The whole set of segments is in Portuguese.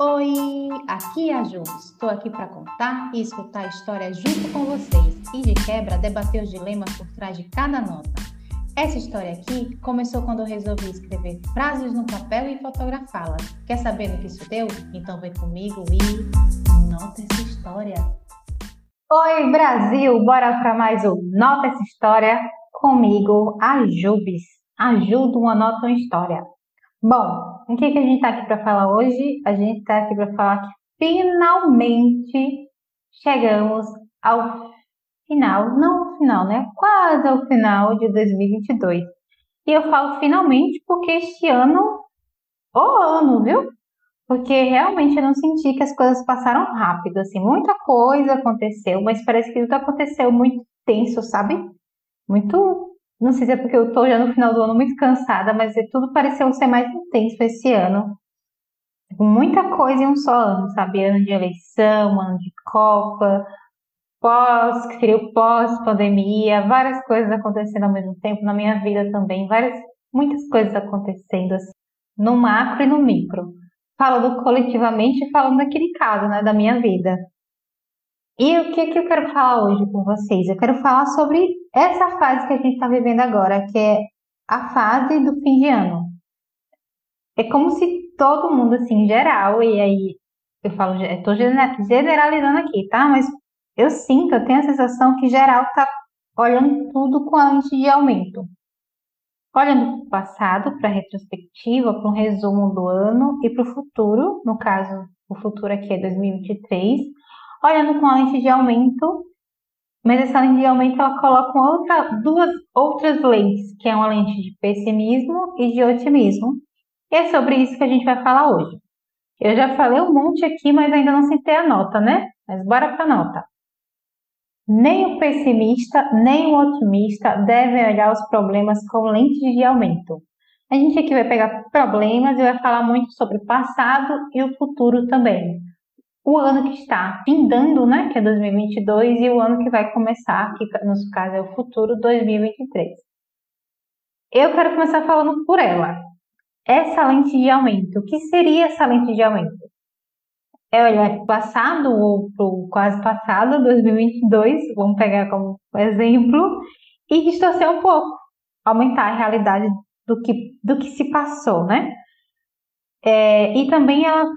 Oi, aqui é a Ju. Estou aqui para contar e escutar a história junto com vocês e de quebra debater os dilemas por trás de cada nota. Essa história aqui começou quando eu resolvi escrever frases no papel e fotografá-las. Quer saber no que isso deu? Então vem comigo e nota essa história. Oi, Brasil! Bora para mais um Nota essa história comigo, a Jubes. Ajuda uma nota uma história. Bom, o que, que a gente está aqui para falar hoje? A gente está aqui para falar que finalmente chegamos ao final, não ao final, né? Quase ao final de 2022. E eu falo finalmente porque este ano, o ano, viu? Porque realmente eu não senti que as coisas passaram rápido, assim, muita coisa aconteceu, mas parece que tudo aconteceu muito tenso, sabe? Muito não sei se é porque eu tô já no final do ano muito cansada, mas é tudo pareceu ser mais intenso esse ano. Muita coisa em um só ano, sabe? Ano de eleição, ano de Copa, pós, que seria o pós-pandemia, várias coisas acontecendo ao mesmo tempo na minha vida também, várias, muitas coisas acontecendo assim, no macro e no micro. Falando coletivamente e falando daquele caso, né, da minha vida. E o que, que eu quero falar hoje com vocês? Eu quero falar sobre essa fase que a gente está vivendo agora, que é a fase do fim de ano. É como se todo mundo, assim, em geral, e aí eu falo, estou generalizando aqui, tá? Mas eu sinto, eu tenho a sensação que geral está olhando tudo com a lente de aumento. Olhando para o passado, para a retrospectiva, para um resumo do ano e para o futuro, no caso, o futuro aqui é 2023 olhando com a lente de aumento, mas essa lente de aumento ela coloca outra, duas outras lentes, que é uma lente de pessimismo e de otimismo. E é sobre isso que a gente vai falar hoje. Eu já falei um monte aqui, mas ainda não citei a nota, né? Mas bora para a nota. Nem o pessimista, nem o otimista devem olhar os problemas com lentes de aumento. A gente aqui vai pegar problemas e vai falar muito sobre o passado e o futuro também o ano que está findando, né, que é 2022, e o ano que vai começar, que no caso é o futuro 2023. Eu quero começar falando por ela. Essa lente de aumento, o que seria essa lente de aumento? É olhar para o passado ou para o quase passado, 2022, vamos pegar como exemplo, e distorcer um pouco, aumentar a realidade do que, do que se passou, né? É, e também ela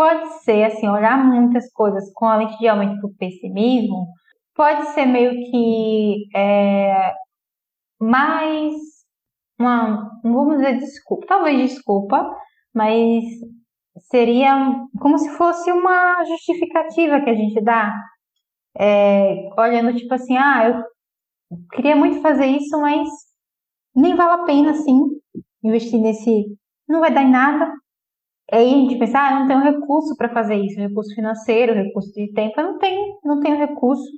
pode ser, assim, olhar muitas coisas com a lente de aumento do pessimismo, pode ser meio que é, mais uma, não vamos dizer desculpa, talvez desculpa, mas seria como se fosse uma justificativa que a gente dá, é, olhando tipo assim, ah, eu queria muito fazer isso, mas nem vale a pena, assim, investir nesse, não vai dar em nada, Aí a gente pensa, ah, eu não tenho recurso para fazer isso, recurso financeiro, recurso de tempo, eu não tenho, não tenho recurso.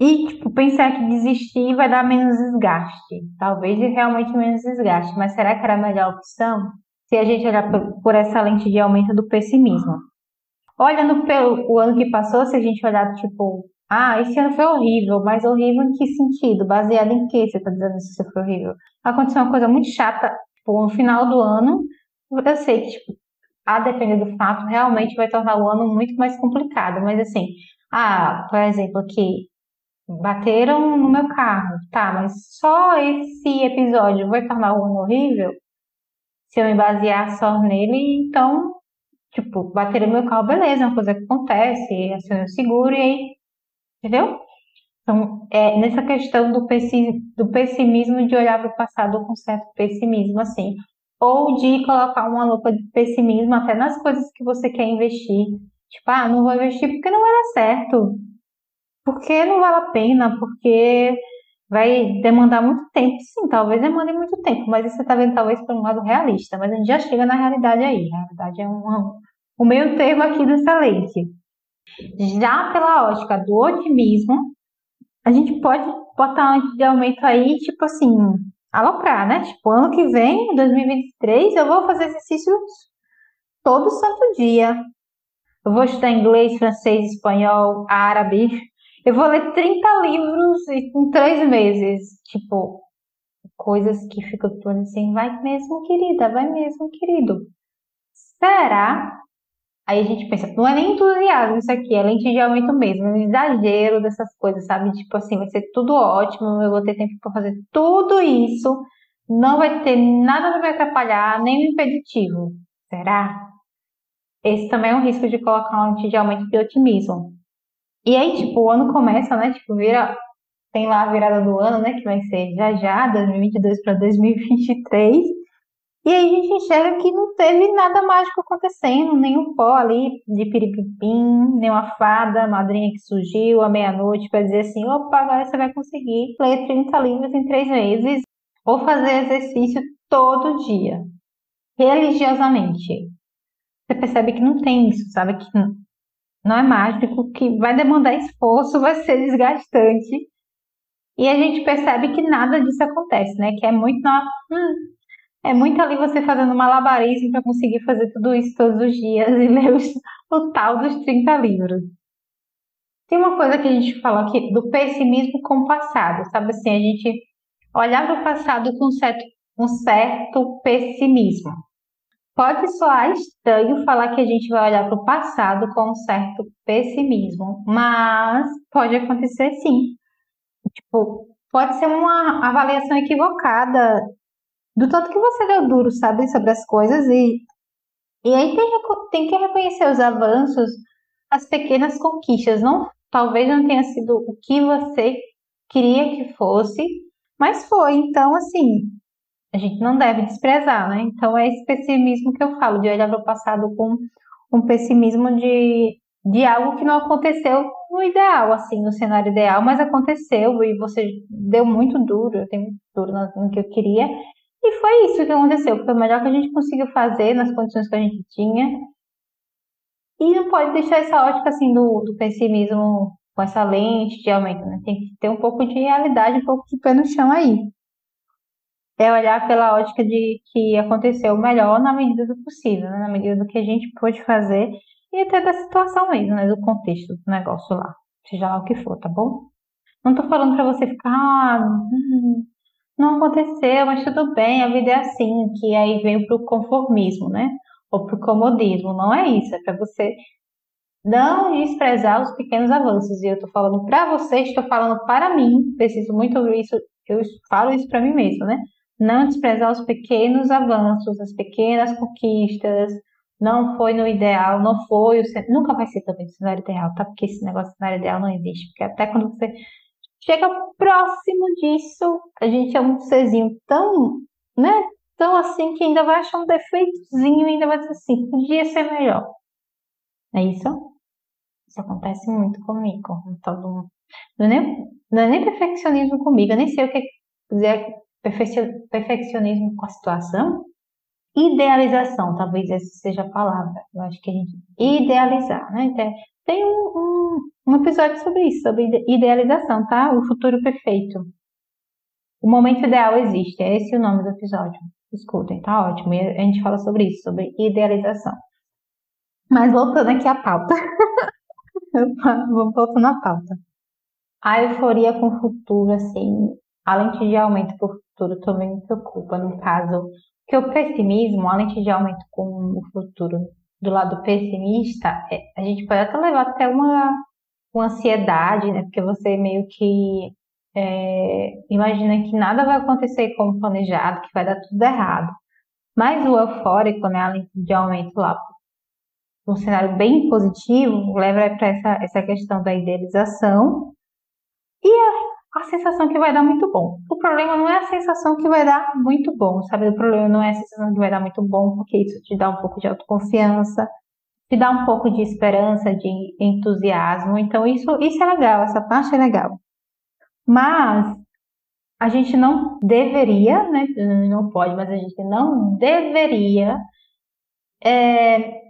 E, tipo, pensar que desistir vai dar menos desgaste. Talvez realmente menos desgaste, mas será que era a melhor opção? Se a gente olhar por essa lente de aumento do pessimismo. Olhando pelo o ano que passou, se a gente olhar, tipo, ah, esse ano foi horrível, mas horrível em que sentido? Baseado em que você está dizendo que foi horrível? Aconteceu uma coisa muito chata, tipo, no final do ano, eu sei que, tipo, a depender do fato, realmente vai tornar o ano muito mais complicado. Mas assim, ah, por exemplo, aqui, bateram no meu carro, tá, mas só esse episódio vai tornar o ano horrível? Se eu me basear só nele, então, tipo, bateram no meu carro, beleza, é uma coisa que acontece, acionei o seguro e aí, entendeu? Então, é nessa questão do, do pessimismo de olhar para o passado com certo pessimismo, assim, ou de colocar uma lupa de pessimismo até nas coisas que você quer investir. Tipo, ah, não vou investir porque não vai dar certo. Porque não vale a pena, porque vai demandar muito tempo. Sim, talvez demande muito tempo, mas você está vendo talvez por um lado realista, mas a gente já chega na realidade aí. A realidade é um, um meio termo aqui dessa lente. Já pela ótica do otimismo, a gente pode botar um aumento aí, tipo assim, aloprar, né? Tipo, ano que vem, 2023, eu vou fazer exercícios todo santo dia. Eu vou estudar inglês, francês, espanhol, árabe. Eu vou ler 30 livros em três meses. Tipo, coisas que ficam tudo assim, vai mesmo, querida, vai mesmo, querido. será? Aí a gente pensa, não é nem entusiasmo isso aqui, é lente de aumento mesmo, é um exagero dessas coisas, sabe? Tipo assim, vai ser tudo ótimo, eu vou ter tempo para fazer tudo isso, não vai ter nada para me atrapalhar, nem um impeditivo. Será? Esse também é um risco de colocar uma lente de aumento de otimismo. E aí, tipo, o ano começa, né? Tipo, vira. Tem lá a virada do ano, né? Que vai ser já já, 2022 para 2023. E aí a gente enxerga que não teve nada mágico acontecendo, nenhum pó ali de piripipim, nenhuma fada, madrinha que surgiu à meia-noite para dizer assim: opa, agora você vai conseguir ler 30 livros em três meses ou fazer exercício todo dia, religiosamente. Você percebe que não tem isso, sabe? Que não é mágico, que vai demandar esforço, vai ser desgastante. E a gente percebe que nada disso acontece, né? Que é muito na, hum, é muito ali você fazendo malabarismo para conseguir fazer tudo isso todos os dias e ler os, o tal dos 30 livros. Tem uma coisa que a gente fala aqui do pessimismo com o passado, sabe assim, a gente olhar para o passado com certo, um certo pessimismo. Pode soar estranho falar que a gente vai olhar para o passado com um certo pessimismo, mas pode acontecer sim. Tipo, pode ser uma avaliação equivocada do tanto que você deu duro, sabe, sobre as coisas e e aí tem, tem que reconhecer os avanços, as pequenas conquistas. Não, talvez não tenha sido o que você queria que fosse, mas foi. Então, assim, a gente não deve desprezar, né? Então é esse pessimismo que eu falo, de olhar para o passado com um pessimismo de, de algo que não aconteceu no ideal, assim, no cenário ideal, mas aconteceu e você deu muito duro, eu tenho muito duro no, no que eu queria, e foi isso que aconteceu, foi o melhor que a gente conseguiu fazer nas condições que a gente tinha. E não pode deixar essa ótica assim do, do pessimismo com essa lente de aumento, né? Tem que ter um pouco de realidade, um pouco de pé no chão aí é olhar pela ótica de que aconteceu melhor na medida do possível, né? na medida do que a gente pôde fazer e até da situação mesmo, né? do contexto do negócio lá, seja lá o que for, tá bom? Não tô falando para você ficar, ah, hum, não aconteceu, mas tudo bem, a vida é assim, que aí vem pro conformismo, né? Ou pro comodismo, não é isso, é para você não desprezar os pequenos avanços. E eu tô falando para você, estou falando para mim, preciso muito ouvir isso, eu falo isso para mim mesmo, né? não desprezar os pequenos avanços, as pequenas conquistas. Não foi no ideal, não foi, o, nunca vai ser também o cenário ideal, tá? Porque esse negócio de cenário ideal não existe. Porque até quando você chega próximo disso, a gente é um serzinho tão, né? Tão assim que ainda vai achar um defeitozinho ainda vai dizer assim, podia ser melhor. É isso? Isso acontece muito comigo. Então, não, é nem, não é nem perfeccionismo comigo, eu nem sei o que dizer perfeccionismo com a situação, idealização, talvez essa seja a palavra. Eu acho que a gente idealizar, né? Tem um, um, um episódio sobre isso, sobre idealização, tá? O futuro perfeito. O momento ideal existe, é esse o nome do episódio. Escutem, tá ótimo. E a gente fala sobre isso, sobre idealização. Mas voltando aqui à pauta. Vamos voltando à pauta. A euforia com o futuro, assim, a lente de aumento por futuro também me preocupa, no caso, que o pessimismo, a lente de aumento com o futuro do lado pessimista, é, a gente pode até levar até uma, uma ansiedade, né? Porque você meio que é, imagina que nada vai acontecer como planejado, que vai dar tudo errado. Mas o eufórico, né, a lente de aumento lá, um cenário bem positivo, leva para essa, essa questão da idealização e a a sensação que vai dar muito bom. O problema não é a sensação que vai dar muito bom, sabe? O problema não é a sensação que vai dar muito bom, porque isso te dá um pouco de autoconfiança, te dá um pouco de esperança, de entusiasmo. Então, isso, isso é legal, essa parte é legal. Mas a gente não deveria, né? Não pode, mas a gente não deveria é,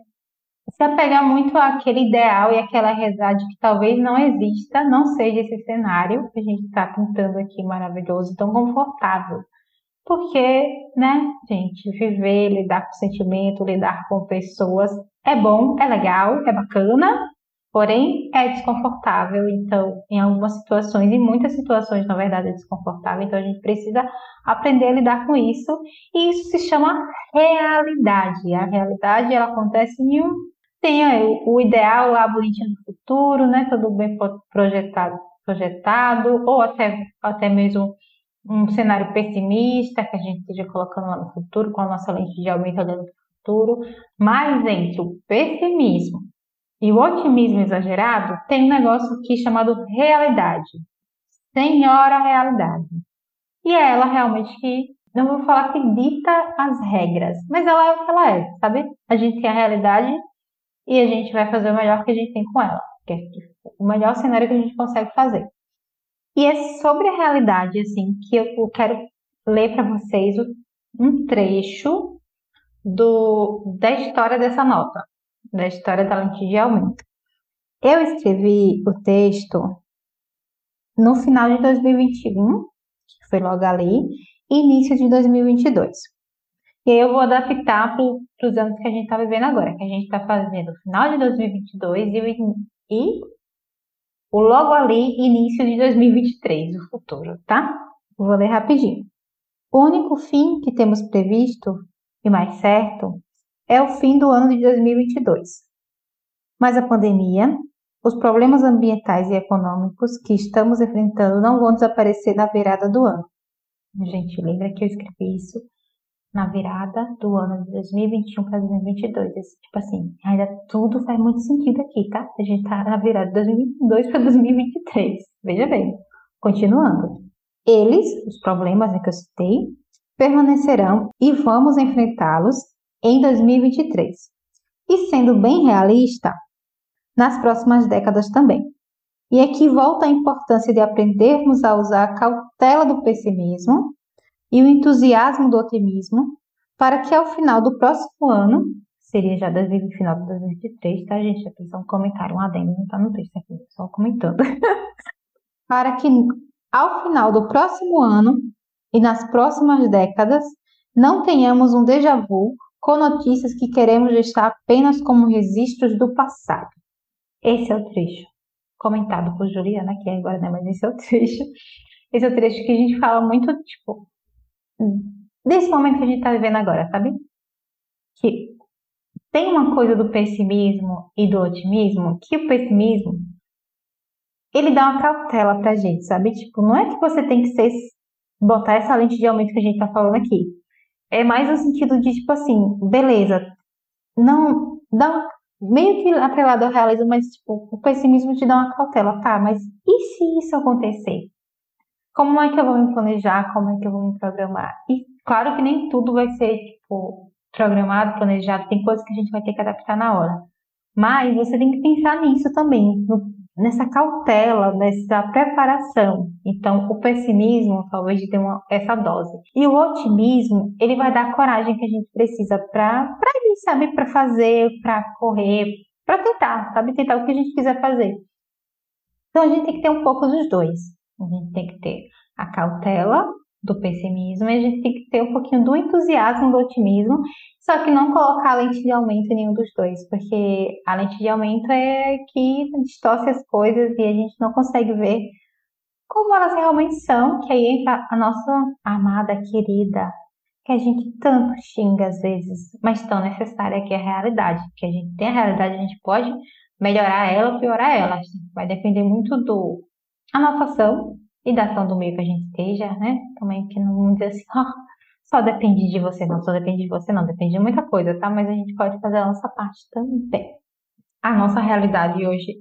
se apegar muito àquele ideal e àquela realidade que talvez não exista, não seja esse cenário que a gente está pintando aqui maravilhoso, tão confortável. Porque, né, gente, viver, lidar com sentimento, lidar com pessoas é bom, é legal, é bacana, Porém, é desconfortável, então, em algumas situações, em muitas situações, na verdade, é desconfortável, então a gente precisa aprender a lidar com isso, e isso se chama realidade. A realidade, ela acontece em um. Tem o ideal lá bonitinho do futuro, né? Tudo bem projetado, projetado ou até, até mesmo um cenário pessimista que a gente esteja colocando lá no futuro, com a nossa lente de aumento olhando para o futuro, mas entre o pessimismo e o otimismo exagerado, tem um negócio aqui chamado realidade. Senhora realidade. E é ela realmente que, não vou falar que dita as regras, mas ela é o que ela é, sabe? A gente tem a realidade e a gente vai fazer o melhor que a gente tem com ela, que é o melhor cenário que a gente consegue fazer. E é sobre a realidade, assim, que eu quero ler para vocês um trecho do, da história dessa nota da história da lente de aumento. Eu escrevi o texto no final de 2021, que foi logo ali, e início de 2022. E aí eu vou adaptar para os anos que a gente está vivendo agora, que a gente está fazendo final de 2022 e, e o logo ali, início de 2023, o futuro, tá? Vou ler rapidinho. O único fim que temos previsto, e mais certo, é o fim do ano de 2022. Mas a pandemia, os problemas ambientais e econômicos que estamos enfrentando não vão desaparecer na virada do ano. Gente, lembra que eu escrevi isso na virada do ano de 2021 para 2022. Esse, tipo assim, ainda tudo faz muito sentido aqui, tá? A gente tá na virada de 2022 para 2023. Veja bem, continuando. Eles, os problemas né, que eu citei, permanecerão e vamos enfrentá-los em 2023. E sendo bem realista, nas próximas décadas também. E aqui volta a importância de aprendermos a usar a cautela do pessimismo e o entusiasmo do otimismo para que ao final do próximo ano, seria já no final de 2023, tá, gente? Aqui só um comentário, um adendo, não tá no texto aqui, só comentando. para que ao final do próximo ano e nas próximas décadas não tenhamos um déjà vu com notícias que queremos deixar apenas como registros do passado. Esse é o trecho comentado por Juliana, que é agora, né? Mas esse é o trecho. Esse é o trecho que a gente fala muito, tipo, desse momento que a gente está vivendo agora, sabe? Que tem uma coisa do pessimismo e do otimismo, que o pessimismo, ele dá uma cautela pra gente, sabe? Tipo, não é que você tem que ser, botar essa lente de aumento que a gente tá falando aqui. É mais no sentido de, tipo assim, beleza, não, dá meio que atrelado ao realismo, mas, tipo, o pessimismo te dá uma cautela, tá, mas e se isso acontecer? Como é que eu vou me planejar? Como é que eu vou me programar? E claro que nem tudo vai ser, tipo, programado, planejado, tem coisas que a gente vai ter que adaptar na hora. Mas você tem que pensar nisso também, no, nessa cautela, nessa preparação. Então, o pessimismo talvez ter uma, essa dose. E o otimismo, ele vai dar a coragem que a gente precisa para ir, sabe, para fazer, para correr, para tentar, sabe, tentar o que a gente quiser fazer. Então, a gente tem que ter um pouco dos dois. A gente tem que ter a cautela do pessimismo e a gente tem que ter um pouquinho do entusiasmo do otimismo, só que não colocar a lente de aumento em nenhum dos dois, porque a lente de aumento é que distorce as coisas e a gente não consegue ver como elas realmente são, que aí entra a nossa amada querida, que a gente tanto xinga às vezes, mas tão necessária que é a realidade, que a gente tem a realidade, a gente pode melhorar ela ou piorar ela, vai depender muito do a nossa ação e da ação do meio que a gente esteja, né? Também que não dizer assim, oh, só depende de você, não, só depende de você, não, depende de muita coisa, tá? Mas a gente pode fazer a nossa parte também. A nossa realidade hoje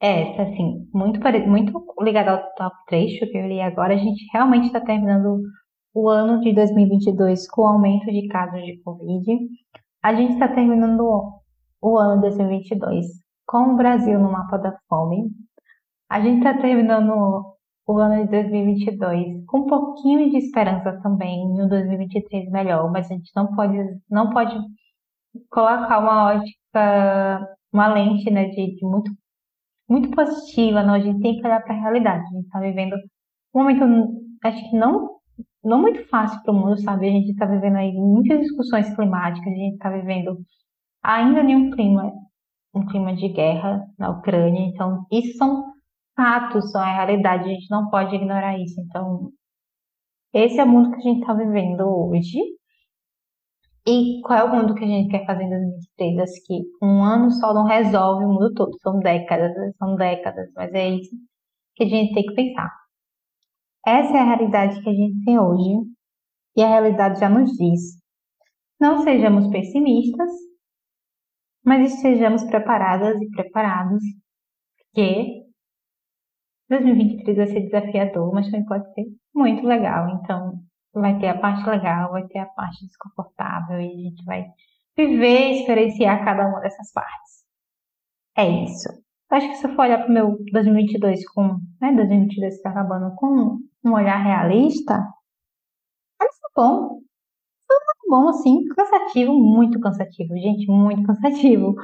é essa, assim, muito, muito ligada ao top trecho que eu li agora. A gente realmente está terminando o ano de 2022 com aumento de casos de Covid. A gente está terminando o ano de 2022 com o Brasil no mapa da fome. A gente está terminando o ano de 2022 com um pouquinho de esperança também em um 2023 melhor, mas a gente não pode, não pode colocar uma ótica, uma lente né, de, de muito, muito positiva, não. A gente tem que olhar para a realidade. A gente está vivendo um momento, acho que não, não muito fácil para o mundo, sabe? A gente está vivendo aí muitas discussões climáticas, a gente está vivendo ainda em um clima um clima de guerra na Ucrânia. Então, isso são fatos, são a realidade, a gente não pode ignorar isso. Então, esse é o mundo que a gente está vivendo hoje. E qual é o mundo que a gente quer fazer em 2023? Acho que um ano só não resolve o mundo todo, são décadas, são décadas, mas é isso que a gente tem que pensar. Essa é a realidade que a gente tem hoje, e a realidade já nos diz. Não sejamos pessimistas, mas estejamos preparadas e preparados, porque 2023 vai ser desafiador, mas também pode ser muito legal. Então, vai ter a parte legal, vai ter a parte desconfortável e a gente vai viver e experienciar cada uma dessas partes. É isso. Acho que se eu for olhar para o meu 2022 com, né, 2022 está acabando com um olhar realista, mas foi bom. Foi muito bom, assim, cansativo, muito cansativo, gente, muito cansativo.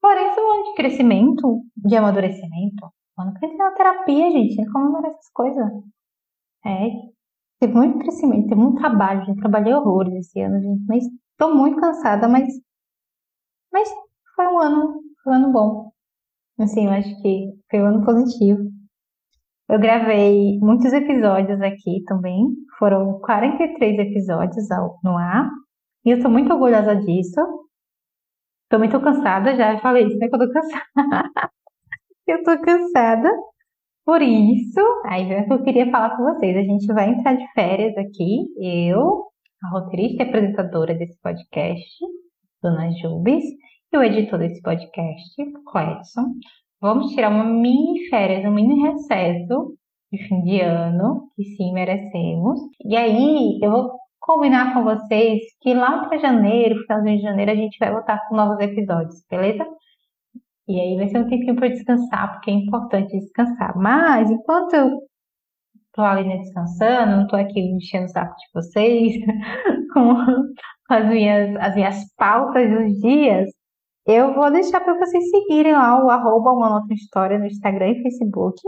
Porém, foi um ano de crescimento, de amadurecimento. Quando que na terapia, gente, como essas coisas. É, teve muito crescimento, teve muito trabalho, gente. Trabalhei horrores esse ano, gente. Mas tô muito cansada, mas. Mas foi um ano, foi um ano bom. Assim, eu acho que foi um ano positivo. Eu gravei muitos episódios aqui também. Foram 43 episódios no ar. E eu tô muito orgulhosa disso. Tô muito cansada, já falei isso, né? Que eu tô cansada. eu tô cansada. Por isso, aí o que eu queria falar com vocês. A gente vai entrar de férias aqui, eu, a roteirista e apresentadora desse podcast, Dona Jubes, e o editor desse podcast, Cledson. Vamos tirar uma mini férias, um mini recesso de fim de ano, que sim merecemos. E aí, eu vou combinar com vocês que lá para janeiro, finalzinho de janeiro, a gente vai voltar com novos episódios, beleza? E aí vai ser um tempinho para descansar, porque é importante descansar. Mas enquanto eu tô ali né, descansando, não tô aqui enchendo o saco de vocês com as minhas, as minhas pautas dos dias, eu vou deixar para vocês seguirem lá o arroba uma nota história no Instagram e Facebook.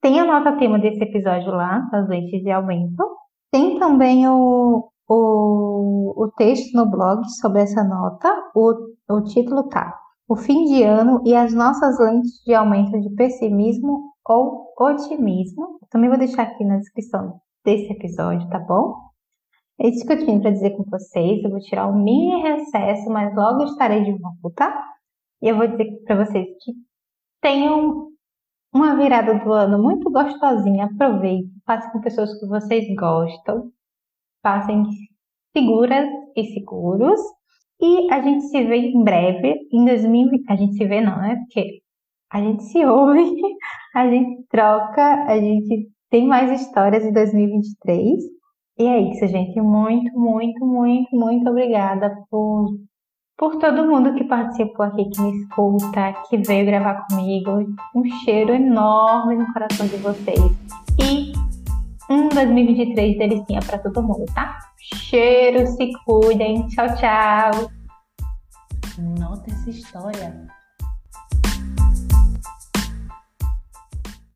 Tem a nota tema desse episódio lá, das lentes de aumento. Tem também o, o, o texto no blog sobre essa nota. O, o título tá o fim de ano e as nossas lentes de aumento de pessimismo ou otimismo. Também vou deixar aqui na descrição desse episódio, tá bom? É isso que eu tinha para dizer com vocês. Eu vou tirar um mini recesso, mas logo estarei de volta. E eu vou dizer para vocês que tenham uma virada do ano muito gostosinha. Aproveitem, passem com pessoas que vocês gostam. Passem seguras e seguros. E a gente se vê em breve, em 2020. A gente se vê, não, né? Porque a gente se ouve, a gente troca, a gente tem mais histórias em 2023. E é isso, gente. Muito, muito, muito, muito obrigada por, por todo mundo que participou aqui, que me escuta, que veio gravar comigo. Um cheiro enorme no coração de vocês. E um 2023 delicinha para todo mundo, tá? Cheiro, se cuidem. Tchau, tchau. Nota essa história.